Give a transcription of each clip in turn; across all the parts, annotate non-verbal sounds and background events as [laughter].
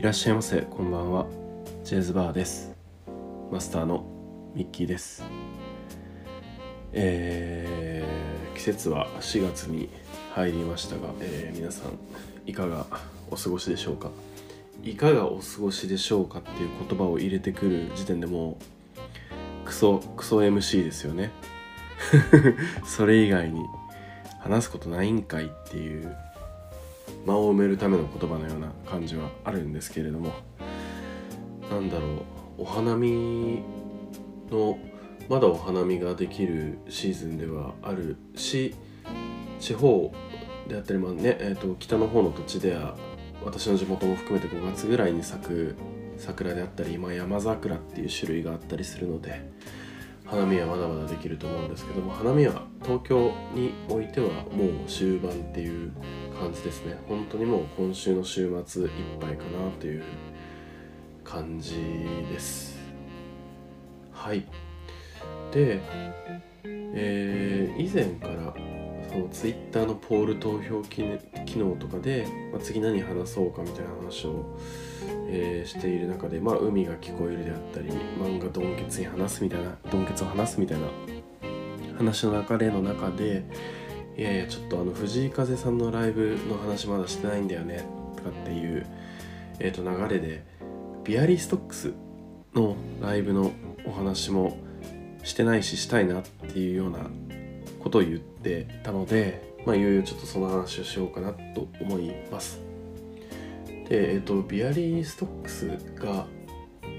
いらっしゃいませ。こんばんは。ジェイズバーです。マスターのミッキーです。えー、季節は4月に入りましたが、えー、皆さんいかがお過ごしでしょうか？いかがお過ごしでしょうかっていう言葉を入れてくる時点でもうクソクソ MC ですよね。[laughs] それ以外に話すことないんかいっていう間を埋めるための言葉のような感じはあるんですけれどもなんだろうお花見のまだお花見ができるシーズンではあるし地方であったり、まあねえーと、北の方の土地では私の地元も含めて5月ぐらいに咲く桜であったり、まあ、山桜っていう種類があったりするので花見はまだまだできると思うんですけども花見は東京においてはもう終盤っていう感じですね。本当にもう今週の週末いっぱいかなという感じです。はい。で、えー、以前からそのツイッターのポール投票機能とかで、まあ、次何話そうかみたいな話を、えー、している中で、まあ、海が聞こえるであったり漫画ドンケツに話すみたいなドンケツを話すみたいな話の流れの中でいやいやちょっとあの藤井風さんのライブの話まだしてないんだよねとかっていう、えー、と流れでビアリーストックスのライブのお話もしてないししたいなっていうようなことを言ってたので、まあ、いよいよちょっとその話をしようかなと思います。で、えっ、ー、と、ビアリーストックスが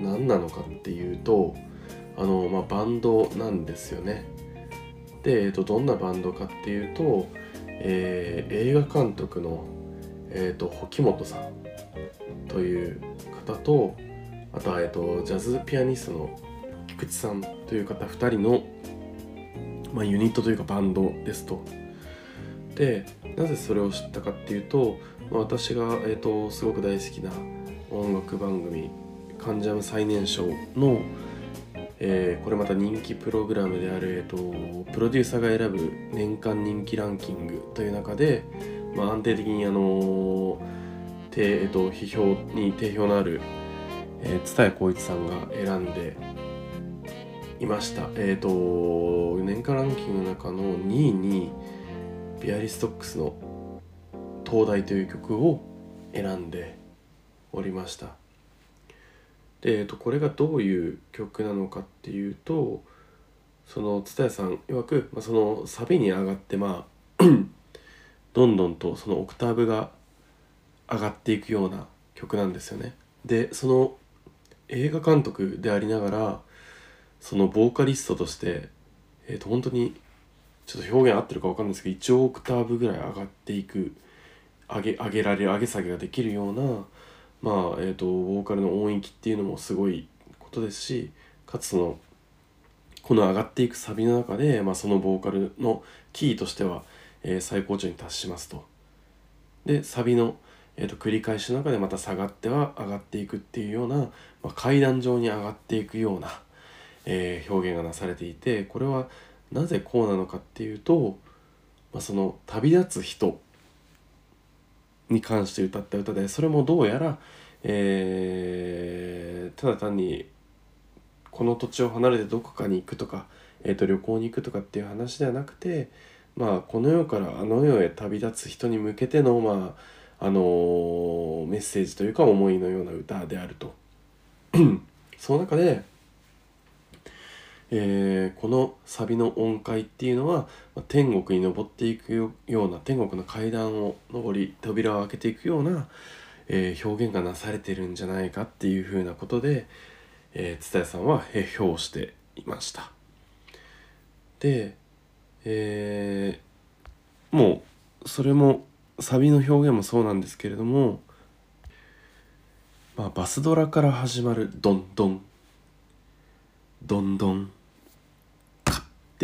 何なのかっていうと、あの、まあ、バンドなんですよね。で、え、ー、と、どんなバンドかっていうと、えー、映画監督の、えっ、ー、と、保本さんという方と、あとは、えっと、ジャズピアニストの菊池さんという方2人の、まあ、ユニットというかバンドですと。でなぜそれを知ったかっていうと、まあ、私が、えーと、すごく大好きな音楽番組「関ジャム最年少の」えー、これまた人気プログラムである、えーと、プロデューサーが選ぶ年間人気ランキングという中で、まあ、安定的にあのーえーと、批評に定評のある蔦谷好一さんが選んでいました。えっ、ー、と年間ランキングの中の2位にビアリストックスの「東大」という曲を選んでおりました。で、えー、とこれがどういう曲なのかっていうとその蔦谷さん曰く、まあ、そのサビに上がってまあ [clears throat] どんどんとそのオクターブが上がっていくような曲なんですよね。でその映画監督でありながらそのボーカリストとしてえ、ー、と本当にちょっと表現合ってるか分かんないですけど1オクターブぐらい上がっていく上げ上げられる上げ下げができるようなまあえ、ー、とボーカルの音域っていうのもすごいことですしかつそのこの上がっていくサビの中で、まあ、そのボーカルのキーとしては、えー、最高潮に達しますと。でサビの、えーと繰り返しの中でまた下がっては上がっていくっていうような、まあ、階段状に上がっていくような、えー、表現がなされていてこれはなぜこうなのかっていうと、まあ、その旅立つ人に関して歌った歌でそれもどうやら、えー、ただ単にこの土地を離れてどこかに行くとか、えー、と旅行に行くとかっていう話ではなくて、まあ、この世からあの世へ旅立つ人に向けての、まああのー、メッセージというか思いのような歌であると。[clears throat] その中でえー、このサビの音階っていうのは、天国に登っていくような天国の階段を上り扉を開けていくような、えー、表現がなされてるんじゃないかっていうふうなことで、えー、蔦屋さんは評していました。で、えー、もうそれもサビの表現もそうなんですけれども、まあ、バスドラから始まるドンドンどんどん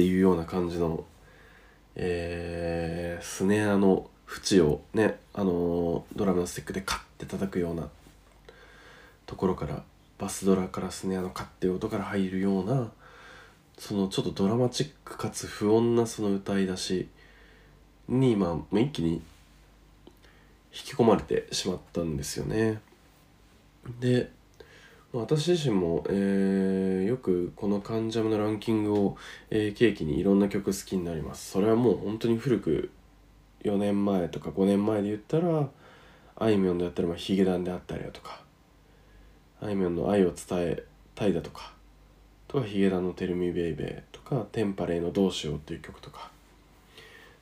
っていうような感じの、えー、スネアの縁をね、あのー、ドラムのスティックでカッて叩くようなところからバスドラからスネアのカッて音から入るようなそのちょっとドラマチックかつ不穏なその歌い出しにまあ一気に引き込まれてしまったんですよね。で私自身も、えー、よくこの「関ジャム」のランキングを、えー、契機にいろんな曲好きになります。それはもう本当に古く4年前とか5年前で言ったらあいみょんであったり、まあ、ヒゲダンであったりだとかあいみょんの愛を伝えたいだとかとかヒゲダンの「テルミベイベー」とかテンパレイの「どうしよう」っていう曲とか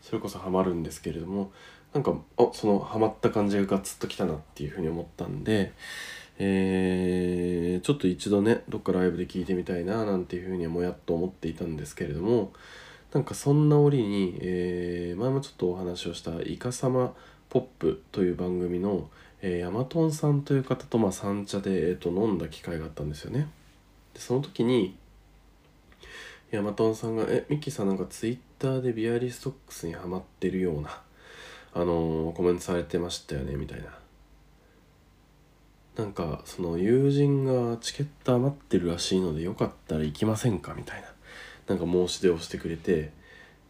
それこそハマるんですけれどもなんかあそのハマった感じがガツッときたなっていうふうに思ったんでえー、ちょっと一度ねどっかライブで聴いてみたいななんていうふうにもやっと思っていたんですけれどもなんかそんな折に、えー、前もちょっとお話をした「イカサマポップ」という番組の、えー、ヤマトンさんという方と、まあ、三茶で、えーと、飲んだ機会があったんですよね。でその時にヤマトンさんが「えミッキーさんなんかツイッターでビアリストックスにハマってるような、あのー、コメントされてましたよね」みたいな。なんかその友人がチケット余ってるらしいのでよかったら行きませんかみたいななんか申し出をしてくれて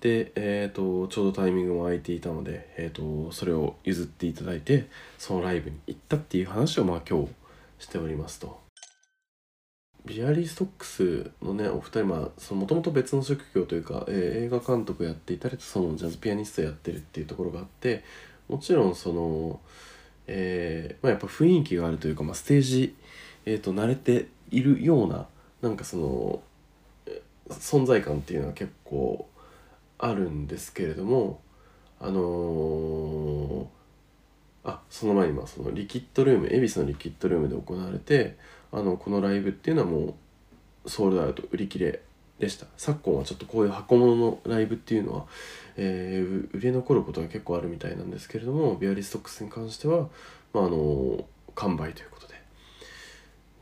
で、えーと、ちょうどタイミングも空いていたので、えーと、それを譲っていただいてそのライブに行ったっていう話をまあ今日しておりますと。ビアリーストックスのねお二人まあもともと別の職業というか、えー、映画監督やっていたりとそのジャズピアニストやってるっていうところがあってもちろんそのえー、まあ、やっぱ雰囲気があるというか、まあ、ステージ、えーと、慣れているようななんかその存在感っていうのは結構あるんですけれどもあのー、あその前にまあそのリキッドルーム恵比寿のリキッドルームで行われてあのこのライブっていうのはもうソールドアウト売り切れでした昨今はちょっとこういう箱物のライブっていうのは、えー、売れ残ることが結構あるみたいなんですけれどもビアリストックスに関しては、まあ、あの完売ということで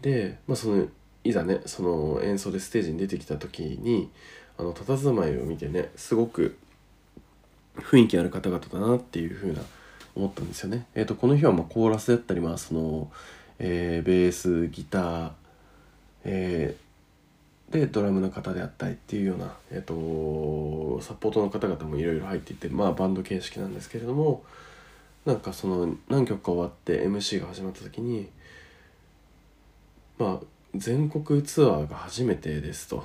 で、まあ、そのいざねその演奏でステージに出てきた時にあの佇まいを見てねすごく雰囲気ある方々だなっていうふうな思ったんですよね。えーと、この日はまコーラスだったりまあその、えー、ベースギター、えーでドラムの方であったりっていうような、えーと、サポートの方々もいろいろ入っていてまあバンド形式なんですけれどもなんかその何曲か終わって MC が始まった時にまあ全国ツアーが初めてですと。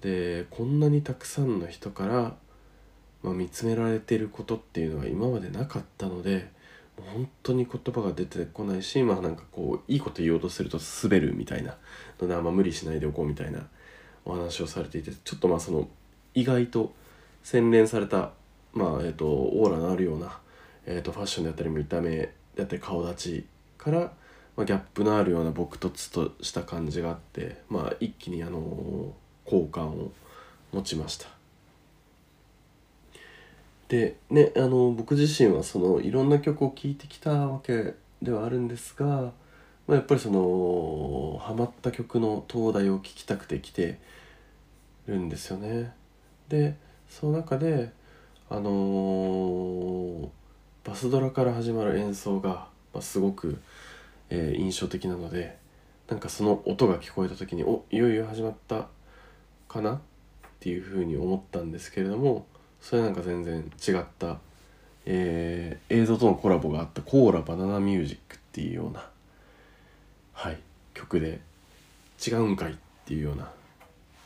でこんなにたくさんの人から、まあ、見つめられていることっていうのは今までなかったので本当に言葉が出てこないしまあなんかこういいこと言おうとすると滑るみたいなのであんま無理しないでおこうみたいなお話をされていてちょっとまあその意外と洗練されたまあえっ、とオーラのあるような、えー、とファッションであったり見た目であったり顔立ちから、まあ、ギャップのあるような朴突とした感じがあってまあ一気にあの好感を持ちました。でねあの僕自身はそのいろんな曲を聴いてきたわけではあるんですが、まあ、やっぱりそのハマった曲の東大を聴きたくて来てるんですよね。でその中であのー、バスドラから始まる演奏が、まあ、すごく、えー、印象的なのでなんかその音が聞こえた時においよいよ始まったかなっていうふうに思ったんですけれどもそれなんか全然違った、えー、映像とのコラボがあったコーラバナナミュージックっていうようなはい曲で違うんかいっていうような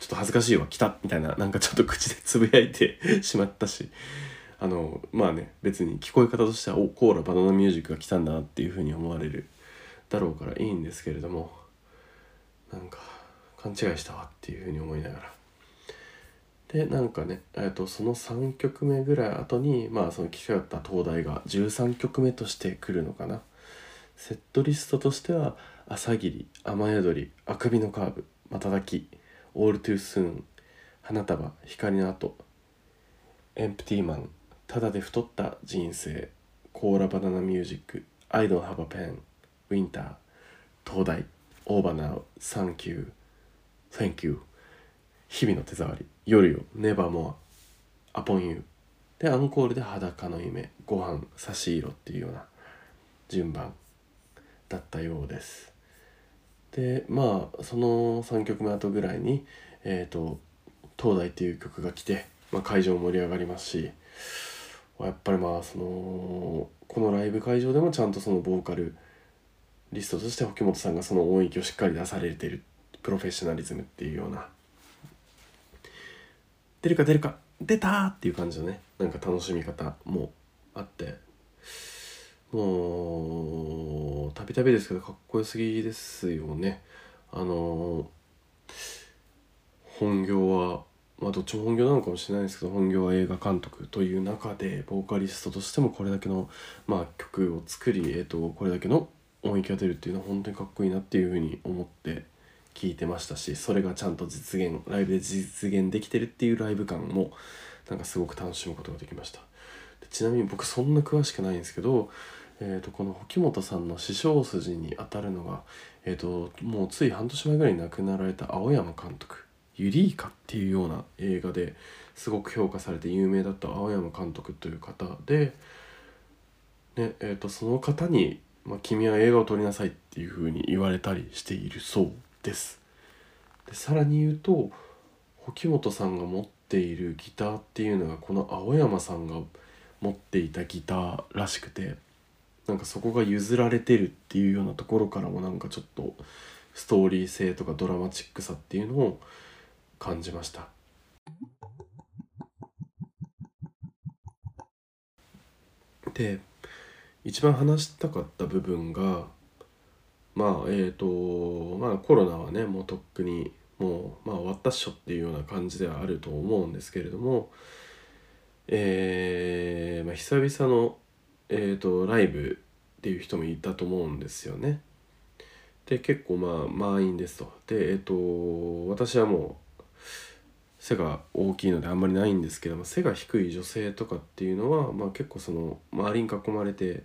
ちょっと恥ずかしいわ来たみたいななんかちょっと口でつぶやいて [laughs] しまったしあのまあね別に聞こえ方としてはおコーラバナナミュージックが来たんだなっていうふうに思われるだろうからいいんですけれどもなんか勘違いしたわっていうふうに思いながら。でなんかね、えーと、その3曲目ぐらい後にまあその聞き合った東大が13曲目として来るのかな。セットリストとしては「朝靄」「雨宿り」「あくびのカーブ」「瞬き」「 All Too Soon」「花束」「光の後」「 Empty Man」「ただで太った人生」「コーラバナナミュージック」「 I Don't Have a Pen」「 Winter」「灯台」「 Over Now」「 Thank You」「Thank you」日々の手触り。夜よ。 Nevermore。 Upon Youでアンコールで裸の夢。ご飯差し色っていうような順番だったようです。でまあその3曲目後ぐらいにえっ、ー、と「東大」っていう曲が来て、まあ、会場盛り上がりますしやっぱりまあそのこのライブ会場でもちゃんとそのボーカルリストとして沖本さんがその音域をしっかり出されてるプロフェッショナリズムっていうような出るか出るか出たーっていう感じのねなんか楽しみ方もあって。もうたびたびですけどかっこよすぎですよね。あの本業はまあどっちも本業なのかもしれないですけど本業は映画監督という中でボーカリストとしてもこれだけの、まあ、曲を作り、えー、とこれだけの音域が出るっていうのは本当にかっこいいなっていうふうに思って聞いてましたしそれがちゃんと実現ライブで実現できてるっていうライブ感もなんかすごく楽しむことができました。でちなみに僕そんな詳しくないんですけど、えー、とこの沖本さんの師匠筋にあたるのが、えー、ともうつい半年前ぐらいに亡くなられた青山監督「ユリーカ」っていうような映画ですごく評価されて有名だった青山監督という方で、ねえー、とその方に、まあ「君は映画を撮りなさい」っていうふうに言われたりしているそうです。でさらに言うと沖本さんが持っているギターっていうのがこの青山さんが持っていたギターらしくてなんかそこが譲られてるっていうようなところからもなんかちょっとストーリー性とかドラマチックさっていうのを感じました。で一番話したかった部分がまあえっ、ー、とまあコロナはねもうとっくにもうまあ終わったっしょっていうような感じではあると思うんですけれどもえー、まあ、久々の、えーと、ライブっていう人もいたと思うんですよね。で結構まあ満員ですと。でえっ、ー、と私はもう背が大きいのであんまりないんですけども背が低い女性とかっていうのは、まあ、結構その周りに囲まれて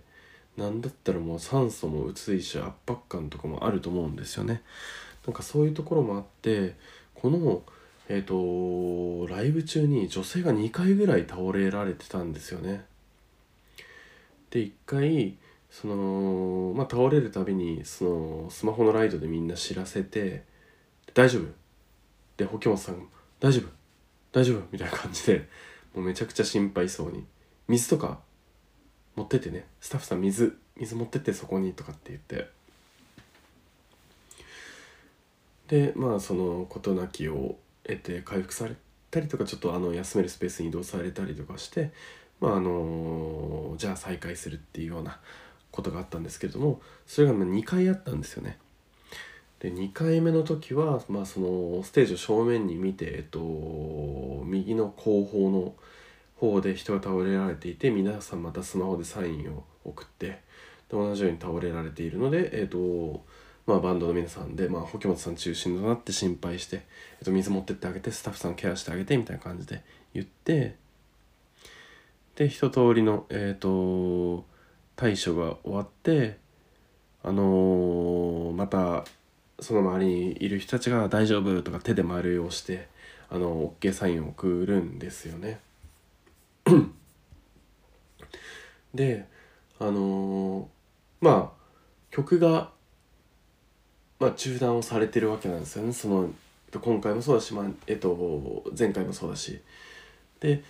なんだったらもう酸素も薄いし圧迫感とかもあると思うんですよね。なんかそういうところもあってこのえっ、ー、とライブ中に女性が2回ぐらい倒れられてたんですよね。で1回そのまあ倒れるたびにそのスマホのライトでみんな知らせて「大丈夫?」で保本さん「大丈夫？大丈夫?」みたいな感じでもうめちゃくちゃ心配そうに「水とか持ってってねスタッフさん水水持ってってそこにとかって言ってでまあその事なきを得て回復されたりとかちょっとあの休めるスペースに移動されたりとかしてまああのじゃあ再開するっていうようなことがあったんですけれどもそれが2回あったんですよね。で2回目の時は、まあ、そのステージを正面に見て、えっと、右の後方の方で人が倒れられていて皆さんまたスマホでサインを送ってで同じように倒れられているので、えーとまあ、バンドの皆さんで、まあ、保本さん中心となって心配して、えー、と水持ってってあげてスタッフさんケアしてあげてみたいな感じで言ってで一通りの、えーと、対処が終わってあのー、またその周りにいる人たちが「大丈夫」とか手で丸をしてあの OK サインを送るんですよね。[clears throat] であのー、まあ曲が、まあ、中断をされてるわけなんですよね。その今回もそうだし、まあえっと、前回もそうだし。で、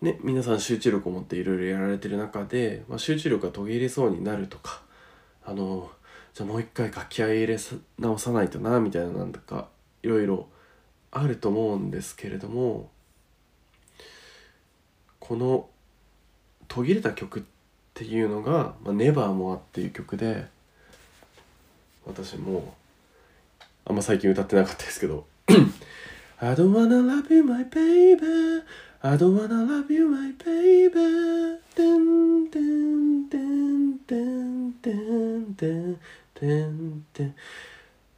ね、皆さん集中力を持っていろいろやられてる中で、まあ、集中力が途切れそうになるとかあのじゃあもう一回楽器合入れ直さないとなみたいななんだかいろいろあると思うんですけれどもこの途切れた曲っていうのが「まあ、ネバーモア」っていう曲で私もあんま最近歌ってなかったですけど I don't wanna love you my baby I don't wanna love you my baby てんてんてんてんてんてんてんてん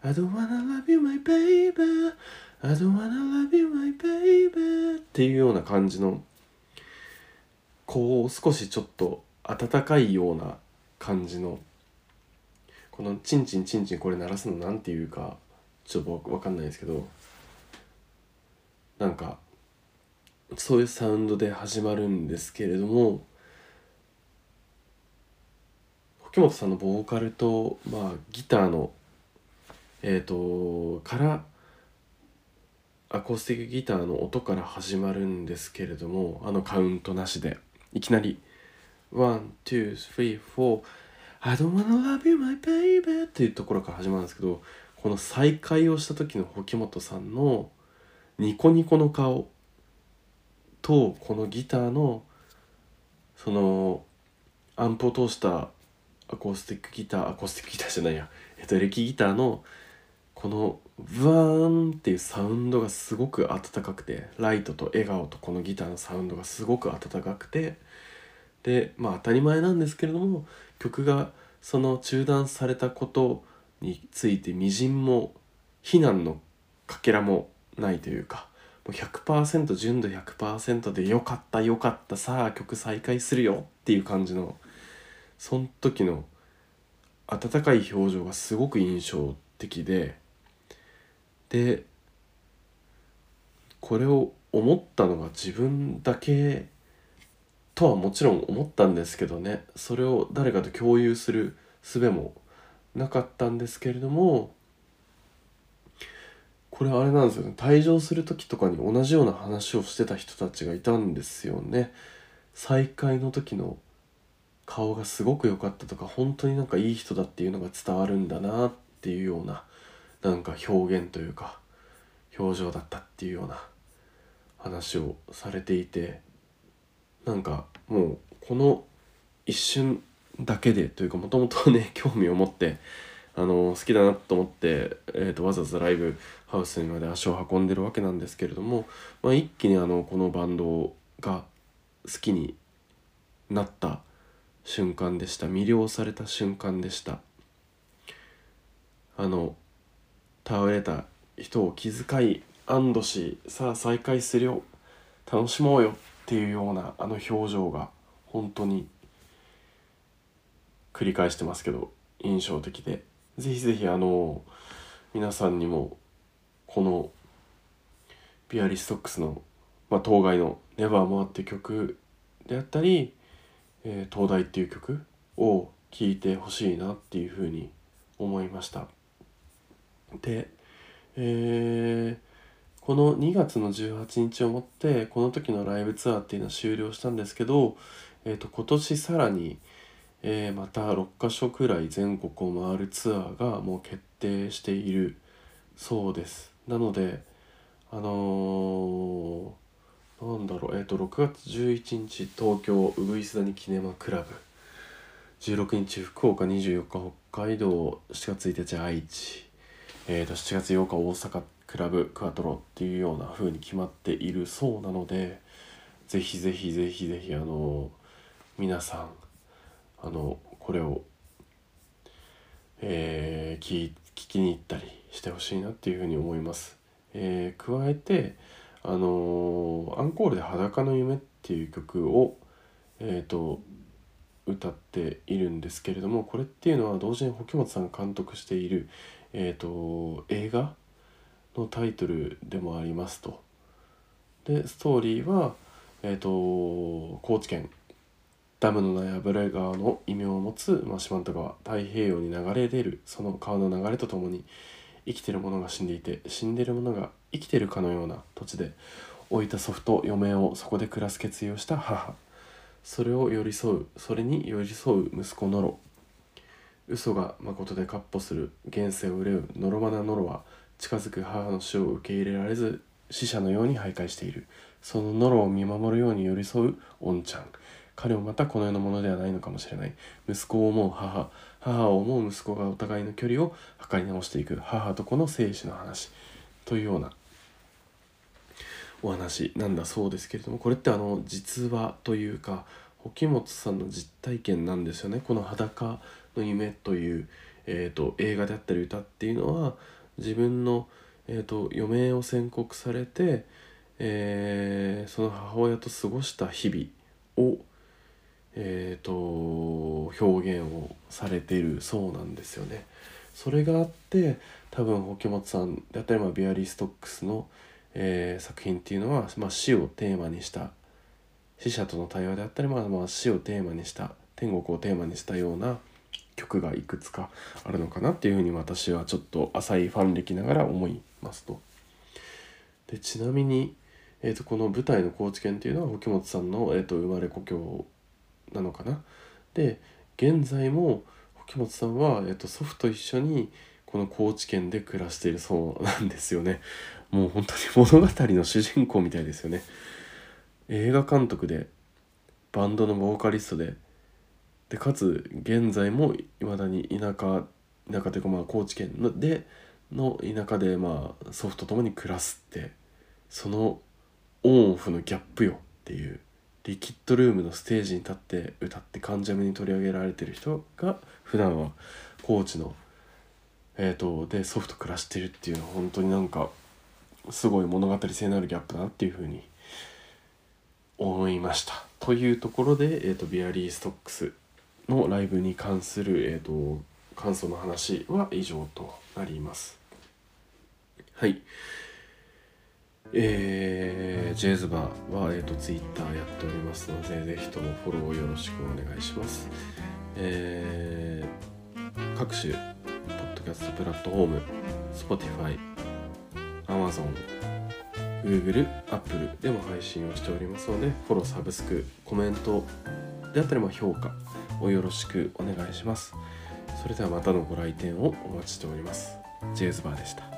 I don't wanna love you my baby I don't wanna love you my baby っていうような感じのこう少しちょっと温かいような感じのこのチンチンチンチンこれ鳴らすの何ていうかちょっと分かんないですけどなんかそういうサウンドで始まるんですけれども甫木元さんのボーカルと、まあ、ギターのえっ、ー、とからアコースティックギターの音から始まるんですけれどもあのカウントなしで。いきなり「 One, two, three, four」「I don't wanna love you my baby」っていうところから始まるんですけどこの再会をした時の甫木元さんのニコニコの顔とこのギターのそのアンプを通したアコースティックギターアコースティックギターじゃないや。えっとエレキギターのこのブワーンっていうサウンドがすごく温かくてライトと笑顔とこのギターのサウンドがすごく温かくてでまあ当たり前なんですけれども曲がその中断されたことについてみじんも非難のかけらもないというかもう100%純度100%でよかったよかったさあ曲再開するよっていう感じのその時の温かい表情がすごく印象的ででこれを思ったのが自分だけとはもちろん思ったんですけどね。それを誰かと共有する術もなかったんですけれどもこれあれなんですよね。退場する時とかに同じような話をしてた人たちがいたんですよね。再会の時の顔がすごく良かったとか本当になんかいい人だっていうのが伝わるんだなっていうようななんか表現というか表情だったっていうような話をされていてなんかもうこの一瞬だけでというかもともとね [laughs] 興味を持ってあの好きだなと思って、えーと、わざわざライブハウスにまで足を運んでるわけなんですけれども、まあ、一気にあのこのバンドが好きになった瞬間でした。魅了された瞬間でした。あの倒れた人を気遣い安堵しさあ再会するよ。楽しもうよっていうようなあの表情が本当に繰り返してますけど印象的で。ぜひぜひあの皆さんにもこのビアリストックスの、まあ、当該の「ネバーモア」って曲であったり「えー、東大」っていう曲を聴いてほしいなっていうふうに思いました。で、えー、この2月の18日をもってこの時のライブツアーっていうのは終了したんですけど、えーと今年さらにえー、また6カ所くらい全国を回るツアーがもう決定しているそうです。なのであのー、なんだろうえっ、ー、と6月11日東京ウグイス谷キネマクラブ。16日福岡24日北海道7月1日愛知、えー、と7月8日大阪クラブクワトロっていうような風に決まっているそうなのでぜひぜひぜひぜひあの、皆さんあのこれを、えー、聞聞きに行ったりしてほしいなっていうふうに思います。えー、加えてあの、アンコールで「裸の夢」っていう曲を、えーと、歌っているんですけれどもこれっていうのは同時に保本さんが監督している、えーと、映画のタイトルでもありますと。でストーリーは、えーと高知県ダムのない油絵川の異名を持つ、まあ、四万十川太平洋に流れ出るその川の流れとともに生きてる者が死んでいて死んでる者が生きてるかのような土地で置いた祖父と嫁をそこで暮らす決意をした母それを寄り添うそれに寄り添う息子ノロ嘘が誠で闊歩する現世を憂うノロマナノロは近づく母の死を受け入れられず死者のように徘徊している。そのノロを見守るように寄り添うオンちゃん。彼もまたこの世のものではないのかもしれない。息子を思う母。母を思う息子がお互いの距離を測り直していく。母と子の生死の話。というような。お話なんだそうですけれどもこれってあの実話というか沖本さんの実体験なんですよね。この「裸の夢」という、えーと、映画であったり歌っていうのは自分の、えーと余命を宣告されて、えー、その母親と過ごした日々をえーと、表現をされているそうなんですよね。それがあって多分沖本さんであったり、まあ、ビアリー・ストックスの、えー、作品っていうのは、まあ、死をテーマにした死者との対話であったり、まあ、まあ死をテーマにした天国をテーマにしたような曲がいくつかあるのかなっていうふうに私はちょっと浅いファン歴ながら思いますと。でちなみに、えーと、この舞台の高知県っていうのは沖本さんの、えーと生まれ故郷なのかな。で現在も秋元さんは、えっと、祖父と一緒にこの高知県で暮らしているそうなんですよね。もう本当に物語の主人公みたいですよね。映画監督でバンドのボーカリストででかつ現在もいまだに田舎田舎というかまあ高知県のでの田舎でまあ祖父と共に暮らすってそのオンオフのギャップよっていうリキッドルームのステージに立って歌って関ジャムに取り上げられてる人が普段は高知のえーと、で祖父と暮らしてるっていうのは本当になんかすごい物語性のあるギャップだなっていうふうに思いました。というところで、えーと、ビアリーストックスのライブに関する、えーと、感想の話は以上となります。はい。えー、ジェイズバーは、えーと、と Twitter やっておりますので、ぜひともフォローよろしくお願いします。えー、各種ポッドキャストプラットフォーム Spotify、Amazon、Google、Apple でも配信をしておりますのでフォロー、サブスク、コメントであったりも評価をよろしくお願いします。それではまたのご来店をお待ちしております。ジェイズバーでした。